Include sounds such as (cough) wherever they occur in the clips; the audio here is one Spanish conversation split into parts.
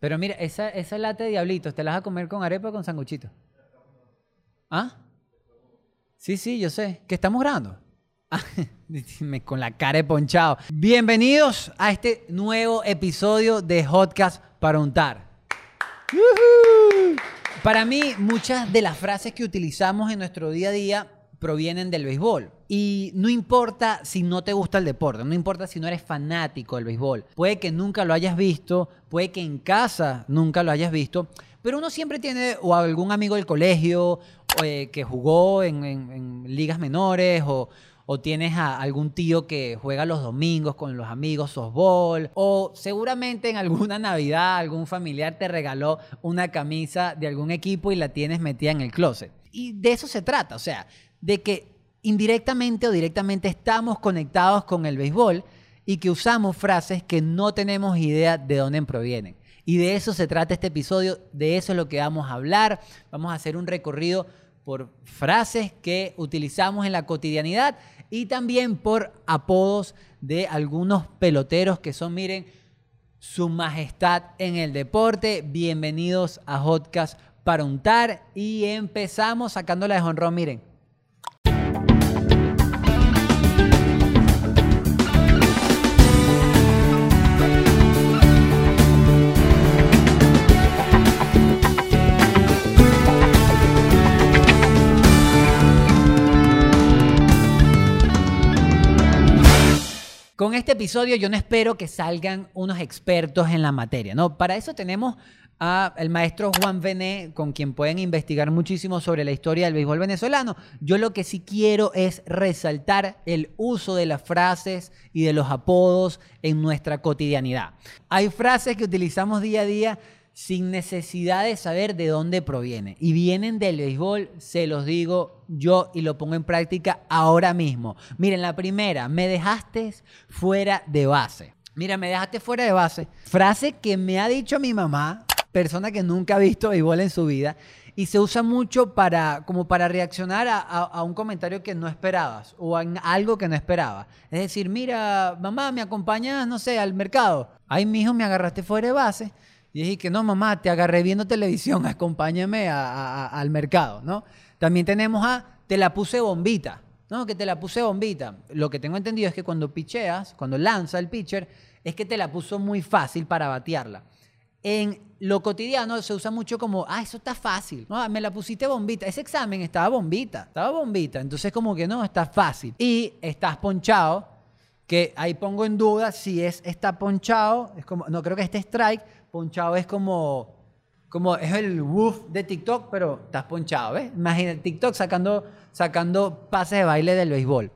Pero mira, esa, lata de diablitos, ¿te la vas a comer con arepa o con sanguchito? ¿Ah? Sí, sí, yo sé. ¿Que estamos grabando? (laughs) Ah, con la cara de ponchado. Bienvenidos a este nuevo episodio de Hotcast para untar. Para mí, muchas de las frases que utilizamos en nuestro día a día provienen del béisbol. Y no importa si no te gusta el deporte, no importa si no eres fanático del béisbol. Puede que nunca lo hayas visto, puede que en casa nunca lo hayas visto, pero uno siempre tiene o algún amigo del colegio eh, que jugó en, en- ligas menores o, o tienes a algún tío que juega los domingos con los amigos softball, o seguramente en alguna Navidad algún familiar te regaló una camisa de algún equipo y la tienes metida en el closet. Y de eso se trata, o sea, de que indirectamente o directamente estamos conectados con el béisbol y que usamos frases que no tenemos idea de dónde provienen. Y de eso se trata este episodio, de eso es lo que vamos a hablar. Vamos a hacer un recorrido por frases que utilizamos en la cotidianidad y también por apodos de algunos peloteros que son, miren, su majestad en el deporte. Bienvenidos a Hotcast para untar y empezamos sacándola de jonrón, miren. Con este episodio yo no espero que salgan unos expertos en la materia, ¿no? Para eso tenemos al maestro Juan Vené, con quien pueden investigar muchísimo sobre la historia del béisbol venezolano. Yo lo que sí quiero es resaltar el uso de las frases y de los apodos en nuestra cotidianidad. Hay frases que utilizamos día a día sin necesidad de saber de dónde proviene. Y vienen del béisbol, se los digo yo y lo pongo en práctica ahora mismo. Miren, la primera, me dejaste fuera de base. Mira, me dejaste fuera de base. Frase que me ha dicho mi mamá, persona que nunca ha visto béisbol en su vida, y se usa mucho para, como para reaccionar a, un comentario que no esperabas o a algo que no esperabas. Es decir, mira, mamá, ¿me acompañas, no sé, al mercado? Ay, mijo, me agarraste fuera de base. Y dije que no, mamá, te agarré viendo televisión, (laughs) acompáñame al mercado, ¿no? También tenemos a te la puse bombita, ¿no? Que te la puse bombita. Lo que tengo entendido es que cuando picheas, cuando lanza el pitcher, es que te la puso muy fácil para batearla. En lo cotidiano se usa mucho como, ah, eso está fácil. No, me la pusiste bombita. Ese examen estaba bombita, estaba bombita. Entonces como que no, está fácil. Y estás ponchado, que ahí pongo en duda si es está ponchado, es como, no creo que este strike, ponchado es como, como es el woof de TikTok, pero estás ponchado, ¿ves? Imagina TikTok sacando, sacando pases de baile del béisbol.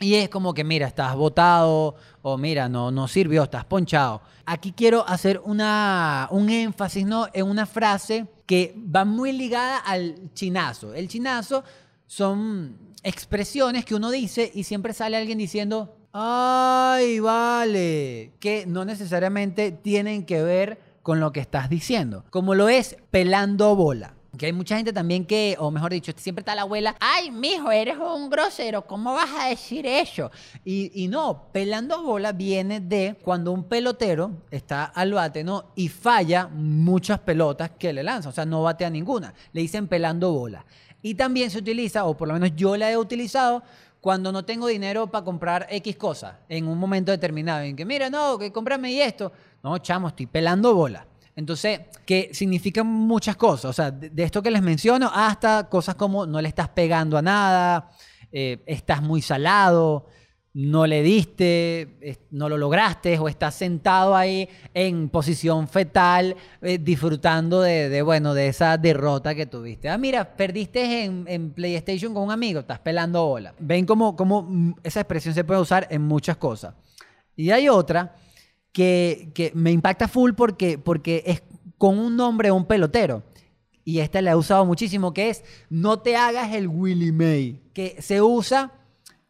Y es como que, mira, estás botado o mira, no, no sirvió, estás ponchado. Aquí quiero hacer una, un énfasis ¿no? en una frase que va muy ligada al chinazo. El chinazo son expresiones que uno dice y siempre sale alguien diciendo, ay, vale, que no necesariamente tienen que ver con lo que estás diciendo, como lo es pelando bola. Que hay mucha gente también que, o mejor dicho, siempre está la abuela, ay, mijo, eres un grosero, ¿cómo vas a decir eso? Y, y no, pelando bola viene de cuando un pelotero está al bate, ¿no? Y falla muchas pelotas que le lanza, o sea, no batea ninguna. Le dicen pelando bola. Y también se utiliza, o por lo menos yo la he utilizado, cuando no tengo dinero para comprar X cosas en un momento determinado. En que, mira, no, que cómprame y esto. No, chamo, estoy pelando bola. Entonces, que significan muchas cosas. O sea, de, esto que les menciono hasta cosas como no le estás pegando a nada, eh, estás muy salado, no le diste, no lo lograste, o estás sentado ahí en posición fetal, eh, disfrutando de, bueno, de esa derrota que tuviste. Ah, mira, perdiste en, en PlayStation con un amigo, estás pelando bola. Ven cómo, cómo mm, esa expresión se puede usar en muchas cosas. Y hay otra que, que me impacta full porque, porque es con un nombre un pelotero. Y esta la he usado muchísimo, que es no te hagas el Willy May, que se usa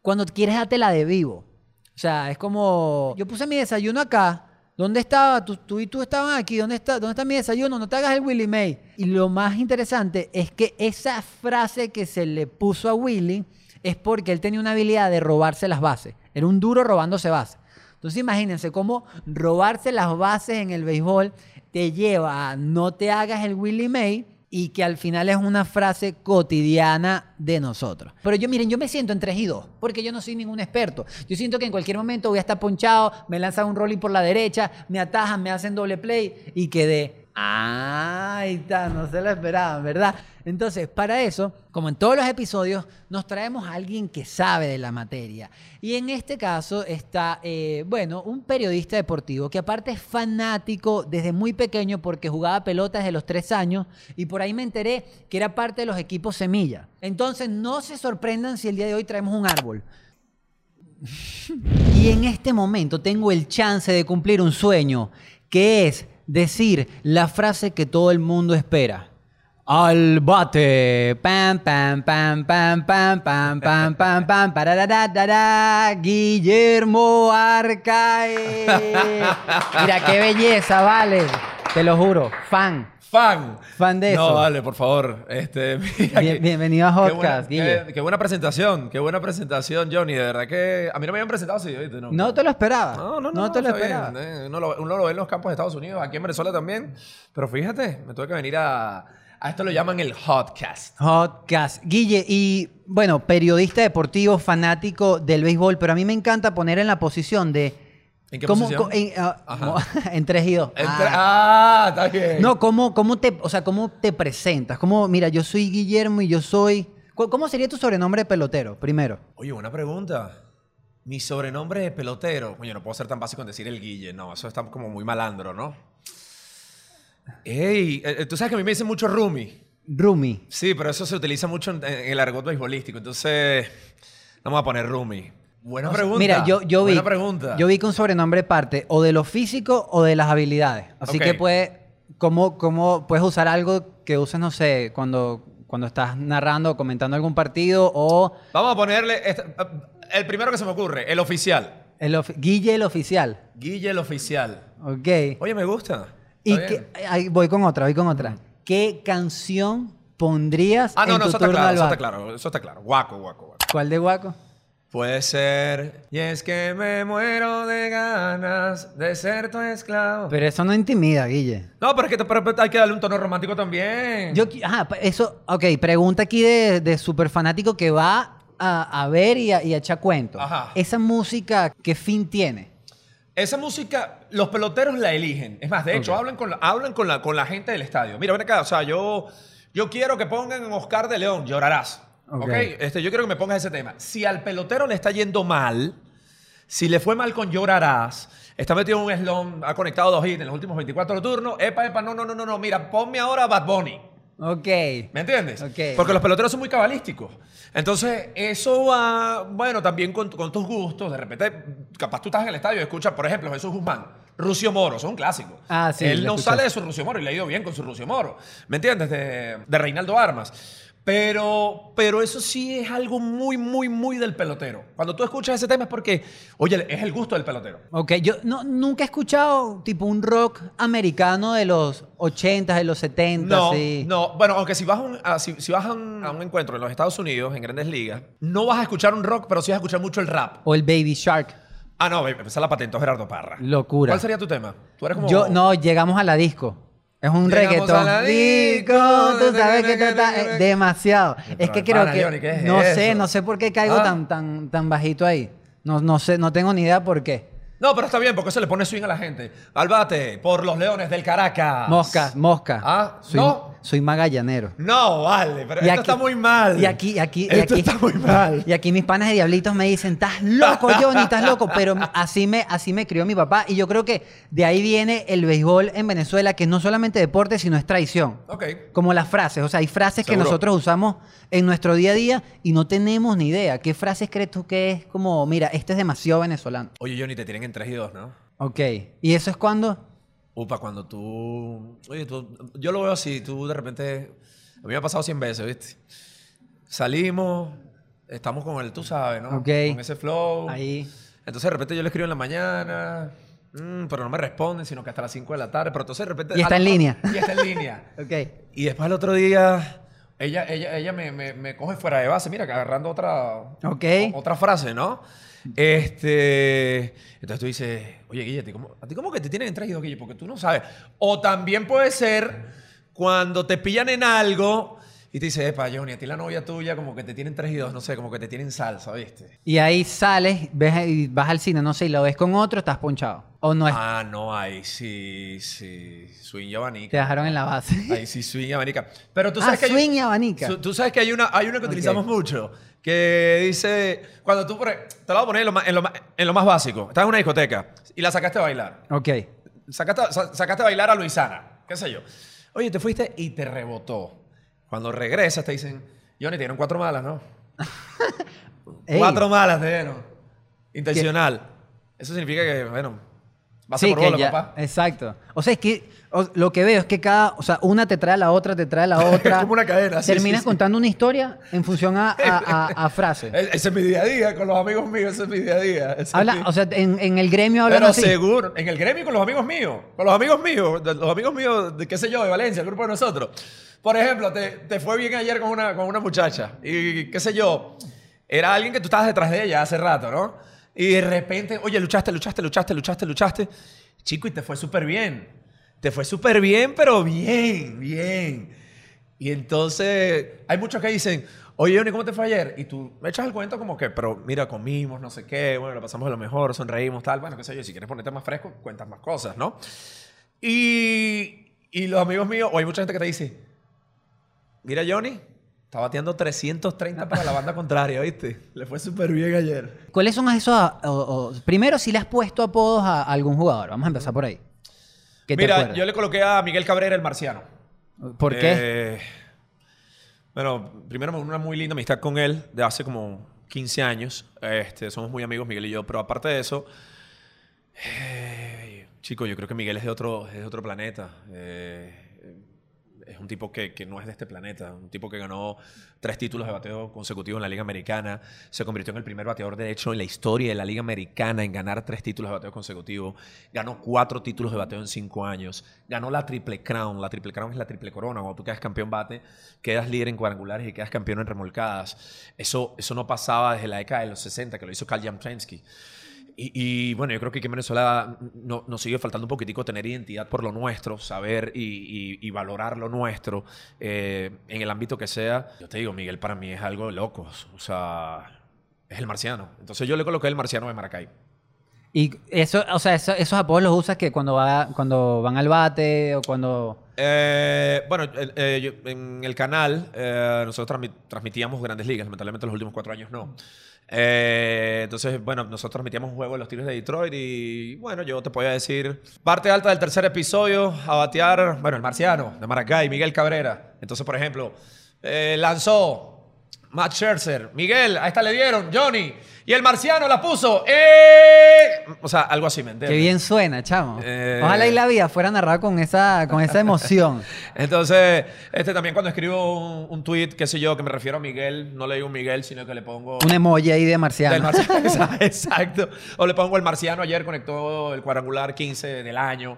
cuando quieres darte la de vivo. O sea, es como, yo puse mi desayuno acá, ¿dónde estaba? Tú, y tú estaban aquí, ¿dónde está, ¿dónde está mi desayuno? No te hagas el Willy May. Y lo más interesante es que esa frase que se le puso a Willy es porque él tenía una habilidad de robarse las bases. Era un duro robándose bases. Entonces imagínense cómo robarse las bases en el béisbol te lleva a no te hagas el Willie May y que al final es una frase cotidiana de nosotros. Pero yo, miren, yo me siento en 3 y 2, porque yo no soy ningún experto. Yo siento que en cualquier momento voy a estar ponchado, me lanzan un rolling por la derecha, me atajan, me hacen doble play y quedé. Ah, ahí está, no se lo esperaban, ¿verdad? Entonces, para eso, como en todos los episodios, nos traemos a alguien que sabe de la materia. Y en este caso está, eh, bueno, un periodista deportivo que aparte es fanático desde muy pequeño porque jugaba pelota desde los tres años y por ahí me enteré que era parte de los equipos Semilla. Entonces, no se sorprendan si el día de hoy traemos un árbol. (laughs) y en este momento tengo el chance de cumplir un sueño, que es decir la frase que todo el mundo espera. Al bate. Pam, pam, pam, pam, pam, pam, pam, pam, pam, pararararara, Guillermo Arcae. (laughs) Mira qué belleza, vale. Te lo juro. Fan. Fan. Fan de eso. No, vale, por favor. Este, (laughs) mira Bien- que- bienvenido a qué buena- Hotcast, Guille. Qué, qué buena presentación, qué buena presentación, Johnny. De verdad que a mí no me habían presentado así, ¿oíste? No, No te lo esperaba. no, no, no, te lo bien, esperaba. eh, Uno lo, uno lo ve en los campos de Estados Unidos, aquí en Venezuela también. Pero fíjate, me tuve que venir a... A esto lo llaman el Hotcast. Hotcast. Guille, y bueno, periodista deportivo, fanático del béisbol, pero a mí me encanta poner en la posición de. ¿En qué cómo- posición? en, ah, mo- (laughs) en 3 y 2. Entre- ah. está bien. No, ¿cómo, cómo te, o sea, ¿cómo te presentas? ¿Cómo, mira, yo soy Guillermo y yo soy... ¿Cu- ¿Cómo sería tu sobrenombre de pelotero, primero? Oye, buena pregunta. Mi sobrenombre de pelotero. Oye, no puedo ser tan básico en decir el Guille. No, eso está como muy malandro, ¿no? Ey, eh, tú sabes que a mí me dicen mucho Rumi. Rumi. Sí, pero eso se utiliza mucho en, en el argot beisbolístico. Entonces, vamos a poner Rumi. Buena pregunta. Mira, yo, yo vi... Buena pregunta. Yo vi que un sobrenombre parte o de lo físico o de las habilidades. Así que puede... ¿cómo, ¿Cómo puedes usar algo que uses, no sé, cuando, cuando estás narrando o comentando algún partido o... Vamos a ponerle el primero que se me ocurre, el oficial. El ofi- Guille el oficial. Guille el oficial. Ok. Oye, me gusta. Y que, ahí voy con otra, voy con otra. ¿Qué canción pondrías Ah, no, en no, tu eso está claro, al eso está claro, eso está claro. Guaco, guaco, guaco. ¿Cuál de Guaco? Puede ser. Y es que me muero de ganas de ser tu esclavo. Pero eso no intimida, Guille. No, pero es que te- pero hay que darle un tono romántico también. Yo, qui- ajá, pa- eso, ok, pregunta aquí de, de super fanático que va a, a ver y a, y a echar cuentos. Ajá. Esa música, ¿qué fin tiene? Esa música, los peloteros la eligen. Es más, de hecho, hablan, con la, hablan con, la, con la gente del estadio. Mira, ven acá, o sea, yo, yo quiero que pongan en Oscar de León, llorarás. Ok. ¿Ok? Este, yo quiero que me pongas ese tema. Si al pelotero le está yendo mal, si le fue mal con llorarás, está metido en un slum, ha conectado dos hits en los últimos 24 turnos, epa, epa, no, no, no, no, no, mira, ponme ahora Bad Bunny. Ok. ¿Me entiendes? Ok. Porque los peloteros son muy cabalísticos. Entonces, eso va, bueno, también con, con tus gustos. De repente, capaz tú estás en el estadio y escuchas, por ejemplo, Jesús Guzmán, Rucio Moro, son un clásico. Ah, sí, Él no escuché. sale de su Rucio Moro y le ha ido bien con su Rucio Moro. ¿Me entiendes? De, de Reinaldo Armas. Pero, pero eso sí es algo muy, muy, muy del pelotero. Cuando tú escuchas ese tema es porque, oye, es el gusto del pelotero. Ok, yo no, nunca he escuchado tipo un rock americano de los 80, de los 70, No, sí. no. Bueno, aunque si vas, a un, a- si, si vas a un, a un encuentro en los Estados Unidos, en grandes ligas, no vas a escuchar un rock, pero sí vas a escuchar mucho el rap. O el Baby Shark. Ah, no, esa la patentó Gerardo Parra. Locura. ¿Cuál sería tu tema? Tú eres como... Yo, no, llegamos a la disco. Es un Llegamos reggaetón. a la disco, disco, tú sabes que tú estás- eh, demasiado. Es que creo que Johnny, ¿qué es no sé, no sé por qué caigo Ah. tan tan tan bajito ahí. No, no sé, no tengo ni idea por qué. No, pero está bien, porque eso le pone swing a la gente. Al bate, por los Leones del Caracas. Mosca, mosca. Ah, soy, no. soy magallanero. No, vale, pero esto está muy mal. Y aquí, y aquí, y Esto aquí- está muy mal. Y aquí mis panas de diablitos me dicen, estás loco, Johnny, estás loco. Pero así me, así me crió mi papá. Y yo creo que de ahí viene el béisbol en Venezuela, que no solamente deporte, sino es tradición. Ok. Como las frases. O sea, hay frases que nosotros usamos en nuestro día a día y no tenemos ni idea. ¿Qué frases crees tú que es como, mira, este es demasiado venezolano? Oye, Johnny, te tienen en 3 y 2, ¿no? Ok. ¿Y eso es cuando? Upa, cuando tú... Oye, tú... Yo lo veo así, tú de repente... A mí me ha pasado 100 veces, ¿viste? Salimos, estamos con el, tú sabes, ¿no? Ok. Con ese flow. Ahí. Entonces de repente yo le escribo en la mañana, mm, pero no me responden, sino que hasta las 5 de la tarde. Pero entonces de repente... Y está en línea. Y está en línea. (laughs) Ok. Y después al otro día, ella, ella, ella me, me, me coge fuera de base, mira, que agarrando otra, Ok. o- otra frase, ¿no? Este, entonces tú dices, oye, Guille, ¿a ti cómo, ¿a ti cómo que te tienen traído, Guille? Porque tú no sabes. O también puede ser cuando te pillan en algo y te dice, epa, Johnny, a ti la novia tuya como que te tienen tres y dos, no sé, como que te tienen salsa, ¿viste? Y ahí sales, ves, y vas al cine, no sé, y lo ves con otro, estás ponchado. O no es, Ah, no, ahí sí, sí, swing y abanica. te dejaron en la base. Ahí sí, swing y abanica. Pero tú Ah, sabes que hay- swing y abanica. Tú sabes que hay una, hay una que Ok. utilizamos mucho, que dice, cuando tú, por- te lo voy a poner en lo, más, en, lo más, en lo más básico, estás en una discoteca y la sacaste a bailar. Ok. Sacaste, sa- sacaste a bailar a Luisana, qué sé yo. Oye, te fuiste y te rebotó. Cuando regresas te dicen, Johnny, te dieron cuatro malas, ¿no? (laughs) Ey, Cuatro malas te dieron. Intencional. Eso significa que, bueno, vas a por ya- papá. Exacto. O sea, es que o- lo que veo es que cada, o sea, una te trae a la otra, te trae a la (laughs) otra. Es como una cadena, sí, Terminas sí, contando una historia en función a, a, a- a (laughs) frase. Ese es mi día a día con los amigos míos, ese es mi día a día. Habla, mi- o sea, en, en el gremio hablan Pero así. seguro, en el gremio con los amigos míos, con los amigos míos, de- los amigos míos, de qué sé yo, de Valencia, el grupo de nosotros. Por ejemplo, te, te fue bien ayer con una, con una muchacha y qué sé yo, era alguien que tú estabas detrás de ella hace rato, ¿no? Y de repente, oye, luchaste, luchaste, luchaste, luchaste, luchaste. Chico, y te fue súper bien. Te fue súper bien, pero bien, bien. Y entonces, hay muchos que dicen, oye, Johnny, ¿cómo te fue ayer? Y tú me echas el cuento como que, pero mira, comimos, no sé qué, bueno, lo pasamos de lo mejor, sonreímos, tal. Bueno, qué sé yo, si quieres ponerte más fresco, cuentas más cosas, ¿no? Y, y los amigos míos, o hay mucha gente que te dice, mira, Johnny, está bateando 330 para la banda contraria, ¿viste? Le fue súper bien ayer. ¿Cuáles son esos? a- o- o- primero, si le has puesto apodos a algún jugador. Vamos a empezar por ahí. ¿Qué te Mira, acuerdas? yo le coloqué a Miguel Cabrera el marciano. ¿Por qué? Eh, bueno, primero una muy linda amistad con él de hace como 15 años. Este, somos muy amigos, Miguel y yo. Pero aparte de eso, eh, chico, yo creo que Miguel es de otro, es de otro planeta. Eh, es un tipo que, que no es de este planeta. Un tipo que ganó tres títulos de bateo consecutivos en la Liga Americana. Se convirtió en el primer bateador derecho en la historia de la Liga Americana en ganar tres títulos de bateo consecutivos. Ganó cuatro títulos de bateo en cinco años. Ganó la Triple Crown. La Triple Crown es la triple corona. Cuando tú quedas campeón bate, quedas líder en cuadrangulares y quedas campeón en remolcadas. Eso, eso no pasaba desde la década de los 60, que lo hizo Karl Jamtrensky. Y, bueno, yo creo que aquí en Venezuela no- nos sigue faltando un poquitico tener identidad por lo nuestro, saber y, y- y valorar lo nuestro eh, en el ámbito que sea. Yo te digo, Miguel para mí es algo de locos. O sea, es el marciano. Entonces yo le coloqué el marciano de Maracay. Y eso, o sea, eso- esos apodos los usas que cuando, va, cuando van al bate o cuando... Eh, bueno, el- eh, yo- en el canal eh, nosotros transmi- transmitíamos grandes ligas, lamentablemente los últimos cuatro años no. Eh, entonces, bueno, nosotros transmitíamos un juego de los Tigres de Detroit y bueno, yo te podía decir, parte alta del tercer episodio, a batear, bueno, el marciano de Maracay, Miguel Cabrera. Entonces, por ejemplo, eh, lanzó Matt Scherzer, Miguel, a esta le dieron, Johnny, y el marciano la puso, ¡eh! O sea, algo así, ¿me entiendes? Qué bien suena, chamo. Eh. Ojalá y la vida fuera narrada con esa, con esa emoción. (laughs) Entonces, este también cuando escribo un, un tweet, qué sé yo, que me refiero a Miguel, no le digo Miguel, sino que le pongo... Un emoji ahí de marciano. del marciano. (laughs) Exa- (laughs) Exacto. O le pongo el marciano, ayer conectó el cuadrangular 15 del año.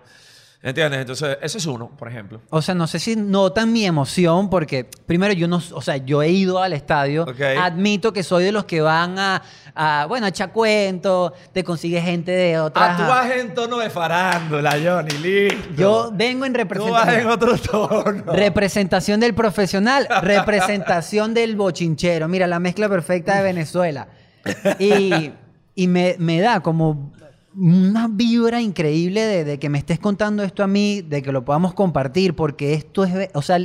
¿Entiendes? Entonces, ese es uno, por ejemplo. O sea, no sé si notan mi emoción porque primero yo no, o sea, yo he ido al estadio, admito que soy de los que van a, a, bueno, a echar cuentos, te consigues gente de otras. Ah, tú vas en tono de farándula, Johnny, listo. Yo vengo en Tú vas en representación. otro tono. Representación del profesional, (laughs) representación del bochinchero. Mira, la mezcla perfecta de Venezuela. Y, y me, me da como una vibra increíble de, de que me estés contando esto a mí, de que lo podamos compartir, porque esto es, o sea,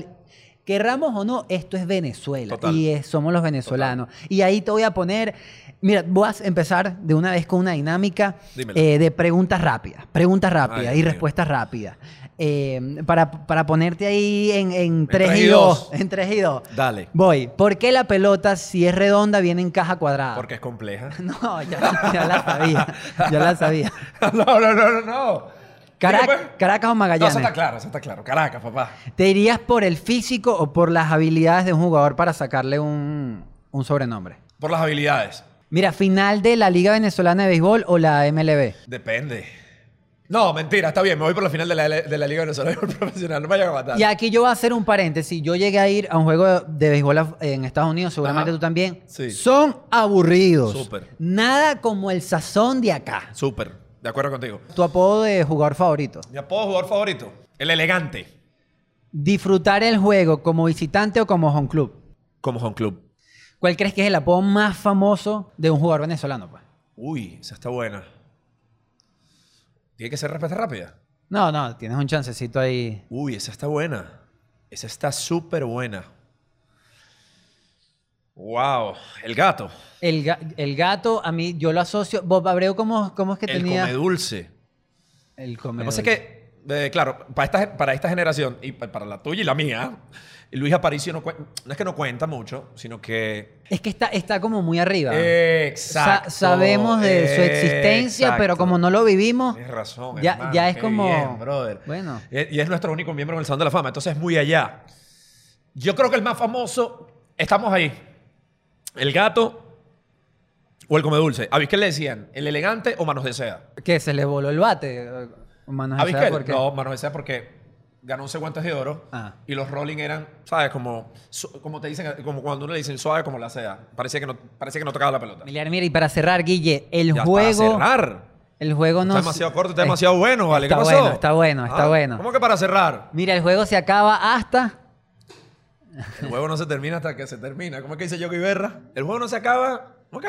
querramos o no, esto es Venezuela Total. y es- somos los venezolanos. Y ahí te voy a poner, mira, voy a empezar de una vez con una dinámica eh, de preguntas rápidas, preguntas rápidas Ay, y respuestas rápidas. Eh, para, para ponerte ahí en, en 3 tres y y 2. dos. En 3 y 2. Dale. Voy. ¿Por qué la pelota, si es redonda, viene en caja cuadrada? Porque es compleja. (laughs) No, ya, ya la sabía. Ya la sabía. (laughs) no, no, no, no, no. Carac- pues. Caracas o No, Magallanes. eso está claro, eso está claro. Caracas, papá. ¿Te irías por el físico o por las habilidades de un jugador para sacarle un, un sobrenombre? Por las habilidades. Mira, final de la Liga Venezolana de Béisbol o la MLB. Depende. No, mentira, está bien. Me voy por la final de la, de la Liga Venezolana Profesional. No me vayan a matar. Y aquí yo voy a hacer un paréntesis. Yo llegué a ir a un juego de béisbol en Estados Unidos, seguramente Ajá. tú también. Sí. Son aburridos. Súper. Nada como el sazón de acá. Súper. De acuerdo contigo. Tu apodo de jugador favorito. Mi apodo jugador favorito. El elegante. Disfrutar el juego como visitante o como home club. Como home club. ¿Cuál crees que es el apodo más famoso de un jugador venezolano? Pues? Uy, esa está buena. Tiene que ser respuesta rápida. No, no, tienes un chancecito ahí. Uy, esa está buena. Esa está súper buena. Wow. El gato. El, ga- el gato, a mí, yo lo asocio. Bob Abreu, ¿cómo, cómo es que El tenía? come dulce. El Lo come que pasa es que, eh, claro, para esta, para esta generación y pa- para la tuya y la mía, Luis Aparicio no, no es que no cuenta mucho, sino que... Es que está, está como muy arriba. Exacto. Sa- sabemos de su existencia, pero como no lo vivimos, Tienes razón, ya, hermano, ya es como... bien, brother. Bueno, Y es nuestro único miembro en el Salón de la Fama, entonces es muy allá. Yo creo que el más famoso, estamos ahí. El gato o el come dulce. ¿A Vizquel le decían el elegante o manos de seda? ¿qué? ¿Se le voló el bate? Manos ¿A de seda. No, manos de seda porque ganó 11 guantes de oro Ah. y los rolling eran, ¿sabes? Como, como te dicen, como cuando uno le dicen suave como la seda. Parecía que no, parecía que no tocaba la pelota. Emiliano, mira, y para cerrar, Guille, el Ya, juego... Para cerrar. El juego no... Está demasiado corto, está demasiado bueno, ¿vale? Está ¿Qué pasó? bueno, está bueno, está Ah, bueno. ¿Cómo que para cerrar? Mira, el juego se acaba hasta... El juego no se termina hasta que se termina. ¿Cómo es que dice Yogi Berra? El juego no se acaba. ¿Cómo qué?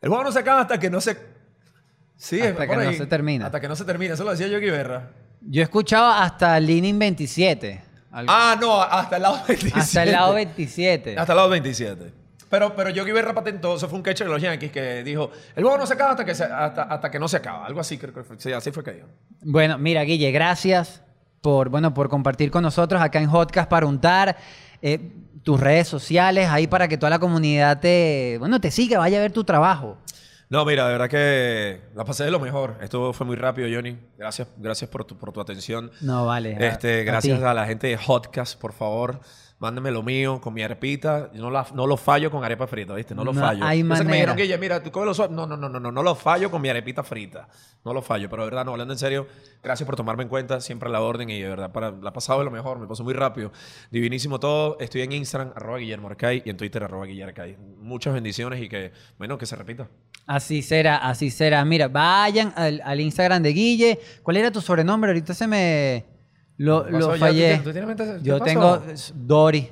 El juego no se acaba hasta que no se. Sí, Hasta que no se termina. Hasta que no se termina. Eso lo decía Yogi Berra. Yo escuchaba hasta el inning 27. algo- Ah, no, hasta el lado (laughs) 27. hasta el lado 27. Hasta el lado 27. Pero, pero Yogi Berra patentó, eso fue un catcher de los Yankees que dijo: el juego no se acaba hasta que, se- hasta, hasta que no se acaba. Algo así, creo que fue. Sí, así fue que dijo. Bueno, mira, Guille, gracias por, bueno, por compartir con nosotros acá en Hotcast para untar eh, tus redes sociales ahí para que toda la comunidad te, bueno, te siga, vaya a ver tu trabajo. No, mira, de verdad que la pasé de lo mejor. Esto fue muy rápido, Johnny. Gracias, gracias por tu, por tu atención. No, vale. a- Este, a gracias ti. a, la gente de Hotcast, por favor. Mándenme lo mío con mi arepita. Yo no, la- no lo fallo con arepa frita, ¿viste? No lo No fallo. hay que me manera. dijeron, Guille, mira, tú cógelo suave. No, no, no, no, no, no lo fallo con mi arepita frita. No lo fallo, pero de verdad, no, hablando en serio, gracias por tomarme en cuenta, siempre a la orden y de verdad, para, la he pasado de lo mejor, me pasó muy rápido. Divinísimo todo. Estoy en Instagram, arroba Guillermo Arcay, y en Twitter, arroba Guillermo Arcay. Muchas bendiciones y que, bueno, que se repita. Así será, así será. Mira, vayan al, al Instagram de Guille. ¿Cuál era tu sobrenombre? Ahorita se me lo, ¿Qué lo fallé. tienes- tú tienes mente- qué Yo pasó? tengo Dori.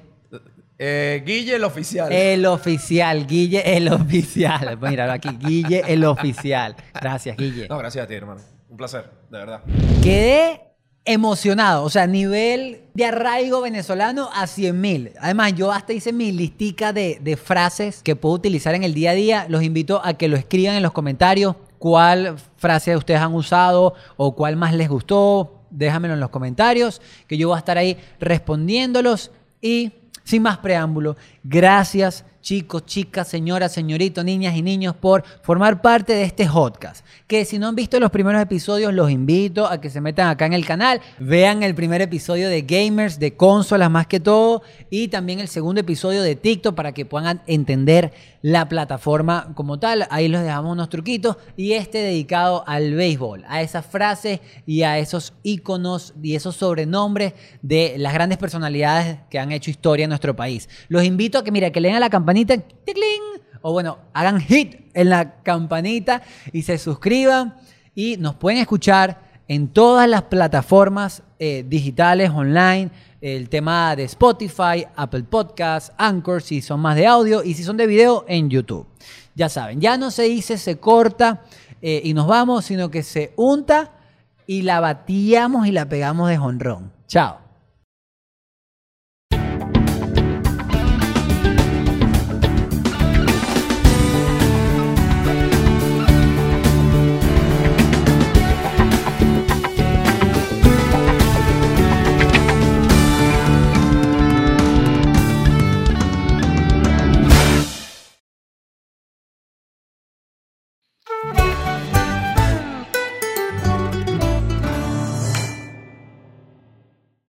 Eh, Guille, el oficial. El oficial, Guille el oficial. (laughs) Mira, aquí, Guille el oficial. Gracias, Guille. No, gracias a ti, hermano. Un placer, de verdad. Quedé emocionado, o sea, nivel de arraigo venezolano a 100 mil. Además, yo hasta hice mi listica de, de frases que puedo utilizar en el día a día. Los invito a que lo escriban en los comentarios. ¿Cuál frase ustedes han usado o cuál más les gustó? Déjamelo en los comentarios, que yo voy a estar ahí respondiéndolos. Y sin más preámbulo, gracias chicos, chicas, señoras, señoritos, niñas y niños por formar parte de este podcast. Que si no han visto los primeros episodios, los invito a que se metan acá en el canal, vean el primer episodio de Gamers, de consolas más que todo, y también el segundo episodio de TikTok para que puedan entender la plataforma como tal. Ahí les dejamos unos truquitos y este dedicado al béisbol, a esas frases y a esos iconos y esos sobrenombres de las grandes personalidades que han hecho historia en nuestro país. Los invito a que, mira, que le den a la campanita, o bueno, hagan hit en la campanita y se suscriban y nos pueden escuchar en todas las plataformas eh, digitales, online, el tema de Spotify, Apple Podcasts, Anchor, si son más de audio y si son de video, en YouTube. Ya saben, ya no se dice se corta eh, y nos vamos, sino que se unta y la batíamos y la pegamos de jonrón. Chao.